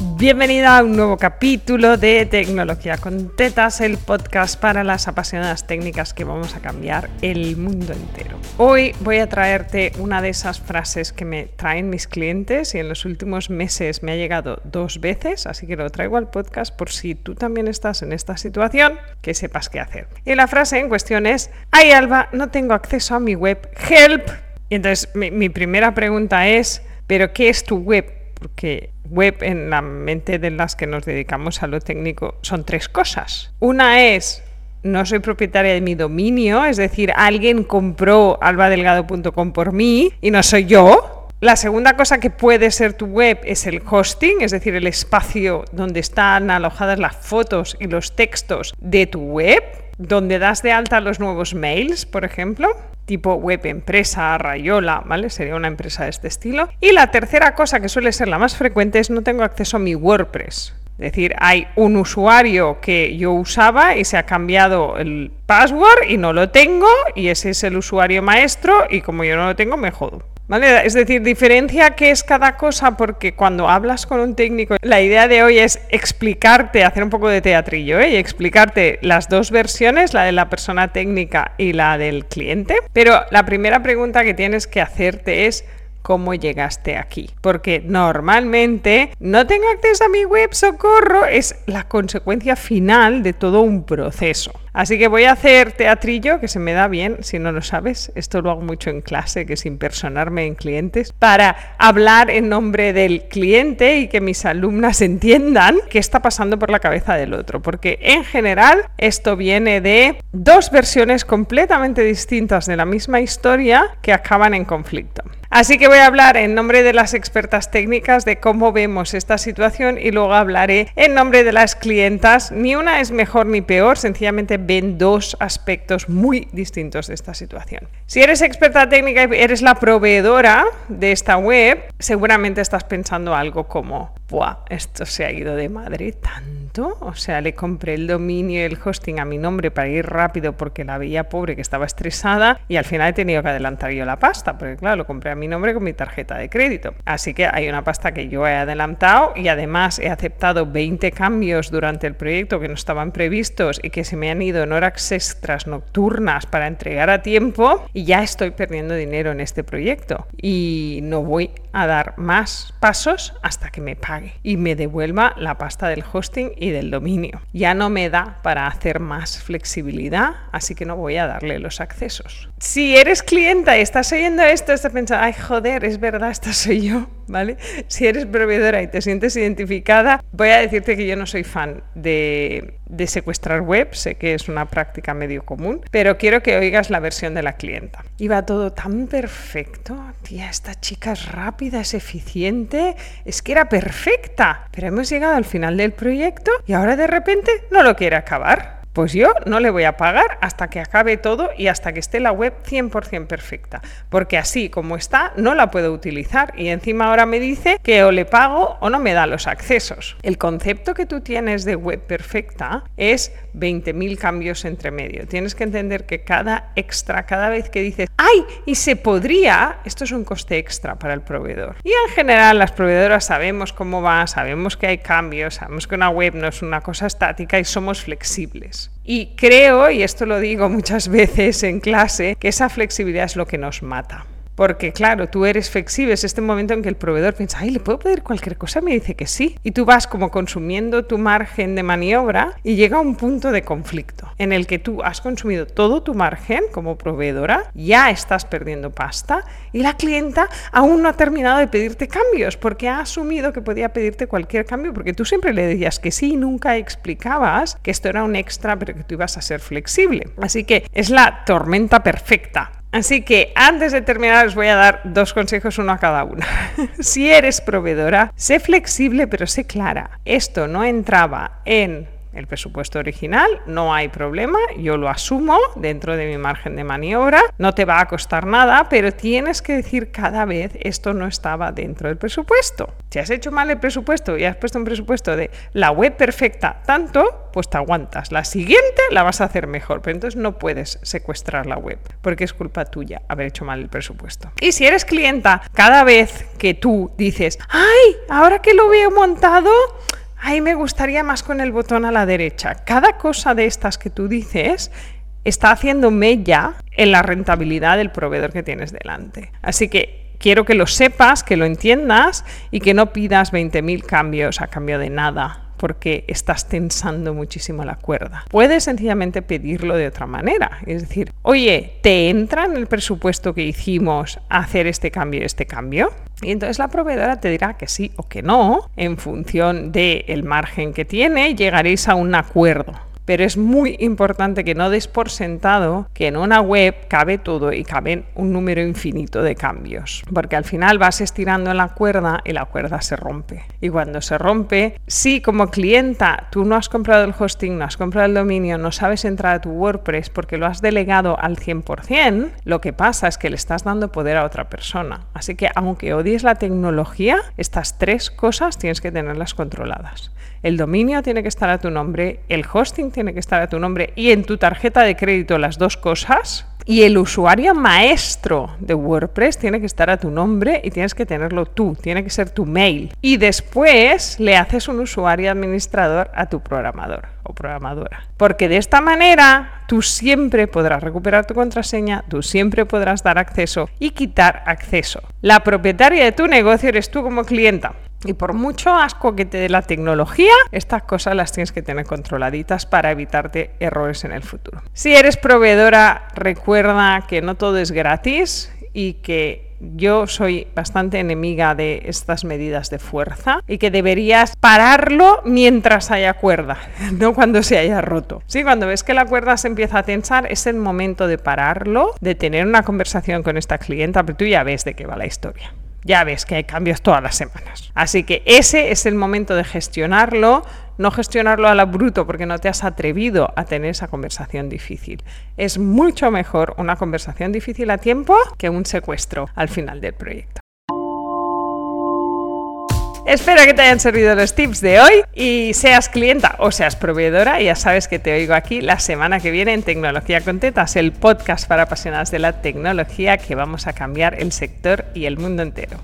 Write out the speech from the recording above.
Bienvenida a un nuevo capítulo de Tecnología con Tetas, el podcast para las apasionadas técnicas que vamos a cambiar el mundo entero. Hoy voy a traerte una de esas frases que me traen mis clientes y en los últimos meses me ha llegado dos veces, así que lo traigo al podcast por si tú también estás en esta situación, que sepas qué hacer. Y la frase en cuestión es, ay Alba, no tengo acceso a mi web, help. Y entonces mi, mi primera pregunta es, ¿pero qué es tu web? Porque web en la mente de las que nos dedicamos a lo técnico son tres cosas. Una es no soy propietaria de mi dominio, es decir, alguien compró albadelgado.com por mí y no soy yo. La segunda cosa que puede ser tu web es el hosting, es decir, el espacio donde están alojadas las fotos y los textos de tu web, donde das de alta los nuevos mails, por ejemplo tipo web empresa, Rayola, ¿vale? Sería una empresa de este estilo. Y la tercera cosa que suele ser la más frecuente es no tengo acceso a mi WordPress. Es decir, hay un usuario que yo usaba y se ha cambiado el password y no lo tengo y ese es el usuario maestro y como yo no lo tengo me jodo. Es decir, diferencia qué es cada cosa porque cuando hablas con un técnico, la idea de hoy es explicarte, hacer un poco de teatrillo ¿eh? y explicarte las dos versiones, la de la persona técnica y la del cliente. Pero la primera pregunta que tienes que hacerte es cómo llegaste aquí. Porque normalmente no tengo acceso a mi web, socorro, es la consecuencia final de todo un proceso. Así que voy a hacer teatrillo, que se me da bien, si no lo sabes. Esto lo hago mucho en clase, que sin personarme en clientes, para hablar en nombre del cliente y que mis alumnas entiendan qué está pasando por la cabeza del otro. Porque en general esto viene de dos versiones completamente distintas de la misma historia que acaban en conflicto. Así que voy a hablar en nombre de las expertas técnicas de cómo vemos esta situación y luego hablaré en nombre de las clientas. Ni una es mejor ni peor, sencillamente ven dos aspectos muy distintos de esta situación. Si eres experta técnica y eres la proveedora de esta web, seguramente estás pensando algo como, Buah, esto se ha ido de madre tanto. O sea, le compré el dominio y el hosting a mi nombre para ir rápido porque la veía pobre que estaba estresada y al final he tenido que adelantar yo la pasta, porque claro, lo compré a mi nombre con mi tarjeta de crédito. Así que hay una pasta que yo he adelantado y además he aceptado 20 cambios durante el proyecto que no estaban previstos y que se me han ido en horas extras nocturnas para entregar a tiempo y ya estoy perdiendo dinero en este proyecto y no voy a dar más pasos hasta que me y me devuelva la pasta del hosting y del dominio. Ya no me da para hacer más flexibilidad, así que no voy a darle los accesos. Si eres clienta y estás oyendo esto, estás pensando, ay joder, es verdad, esta soy yo, ¿vale? Si eres proveedora y te sientes identificada, voy a decirte que yo no soy fan de, secuestrar web, sé que es una práctica medio común, pero quiero que oigas la versión de la clienta. Iba todo tan perfecto, tía, esta chica es rápida, es eficiente, es que era perfecta, pero hemos llegado al final del proyecto y ahora de repente no lo quiere acabar. Pues yo no le voy a pagar hasta que acabe todo y hasta que esté la web 100% perfecta, porque así como está no la puedo utilizar y encima ahora me dice que o le pago o no me da los accesos. El concepto que tú tienes de web perfecta es 20.000 cambios entre medio. Tienes que entender que cada extra, cada vez que dices, ¡ay! Y se podría, esto es un coste extra para el proveedor. Y en general las proveedoras sabemos cómo va, sabemos que hay cambios, sabemos que una web no es una cosa estática y somos flexibles. Y creo, y esto lo digo muchas veces en clase, que esa flexibilidad es lo que nos mata. Porque claro, tú eres flexible, es este momento en que el proveedor piensa, ay, ¿le puedo pedir cualquier cosa? Me dice que sí. Y tú vas como consumiendo tu margen de maniobra y llega un punto de conflicto en el que tú has consumido todo tu margen como proveedora, ya estás perdiendo pasta y la clienta aún no ha terminado de pedirte cambios porque ha asumido que podía pedirte cualquier cambio porque tú siempre le decías que sí y nunca explicabas que esto era un extra pero que tú ibas a ser flexible. Así que es la tormenta perfecta Así que antes de terminar os voy a dar dos consejos, uno a cada una. si eres proveedora, sé flexible pero sé clara. Esto no entraba en el presupuesto original, no hay problema, yo lo asumo dentro de mi margen de maniobra, no te va a costar nada, pero tienes que decir cada vez esto no estaba dentro del presupuesto. Si has hecho mal el presupuesto y has puesto un presupuesto de la web perfecta tanto, pues te aguantas. La siguiente la vas a hacer mejor, pero entonces no puedes secuestrar la web porque es culpa tuya haber hecho mal el presupuesto. Y si eres clienta, cada vez que tú dices, ay, ahora que lo veo montado, ay, me gustaría más con el botón a la derecha. Cada cosa de estas que tú dices está haciendo mella en la rentabilidad del proveedor que tienes delante. Así que quiero que lo sepas, que lo entiendas y que no pidas 20.000 cambios a cambio de nada porque estás tensando muchísimo la cuerda. Puedes sencillamente pedirlo de otra manera. Es decir, oye, ¿te entra en el presupuesto que hicimos hacer este cambio y este cambio? Y entonces la proveedora te dirá que sí o que no, en función del margen que tiene, llegaréis a un acuerdo pero es muy importante que no des por sentado que en una web cabe todo y caben un número infinito de cambios, porque al final vas estirando la cuerda y la cuerda se rompe. Y cuando se rompe, si como clienta tú no has comprado el hosting, no has comprado el dominio, no sabes entrar a tu WordPress porque lo has delegado al 100%, lo que pasa es que le estás dando poder a otra persona. Así que aunque odies la tecnología, estas tres cosas tienes que tenerlas controladas. El dominio tiene que estar a tu nombre, el hosting tiene que estar a tu nombre y en tu tarjeta de crédito las dos cosas. Y el usuario maestro de WordPress tiene que estar a tu nombre y tienes que tenerlo tú, tiene que ser tu mail. Y después le haces un usuario administrador a tu programador o programadora. Porque de esta manera tú siempre podrás recuperar tu contraseña, tú siempre podrás dar acceso y quitar acceso. La propietaria de tu negocio eres tú como clienta. Y por mucho asco que te dé la tecnología, estas cosas las tienes que tener controladitas para evitarte errores en el futuro. Si eres proveedora, recuerda que no todo es gratis y que yo soy bastante enemiga de estas medidas de fuerza y que deberías pararlo mientras haya cuerda, no cuando se haya roto. Sí, cuando ves que la cuerda se empieza a tensar, es el momento de pararlo, de tener una conversación con esta clienta, pero tú ya ves de qué va la historia. Ya ves que hay cambios todas las semanas. Así que ese es el momento de gestionarlo, no gestionarlo a la bruto porque no te has atrevido a tener esa conversación difícil. Es mucho mejor una conversación difícil a tiempo que un secuestro al final del proyecto. Espero que te hayan servido los tips de hoy y seas clienta o seas proveedora, ya sabes que te oigo aquí la semana que viene en Tecnología con Tetas, el podcast para apasionadas de la tecnología que vamos a cambiar el sector y el mundo entero.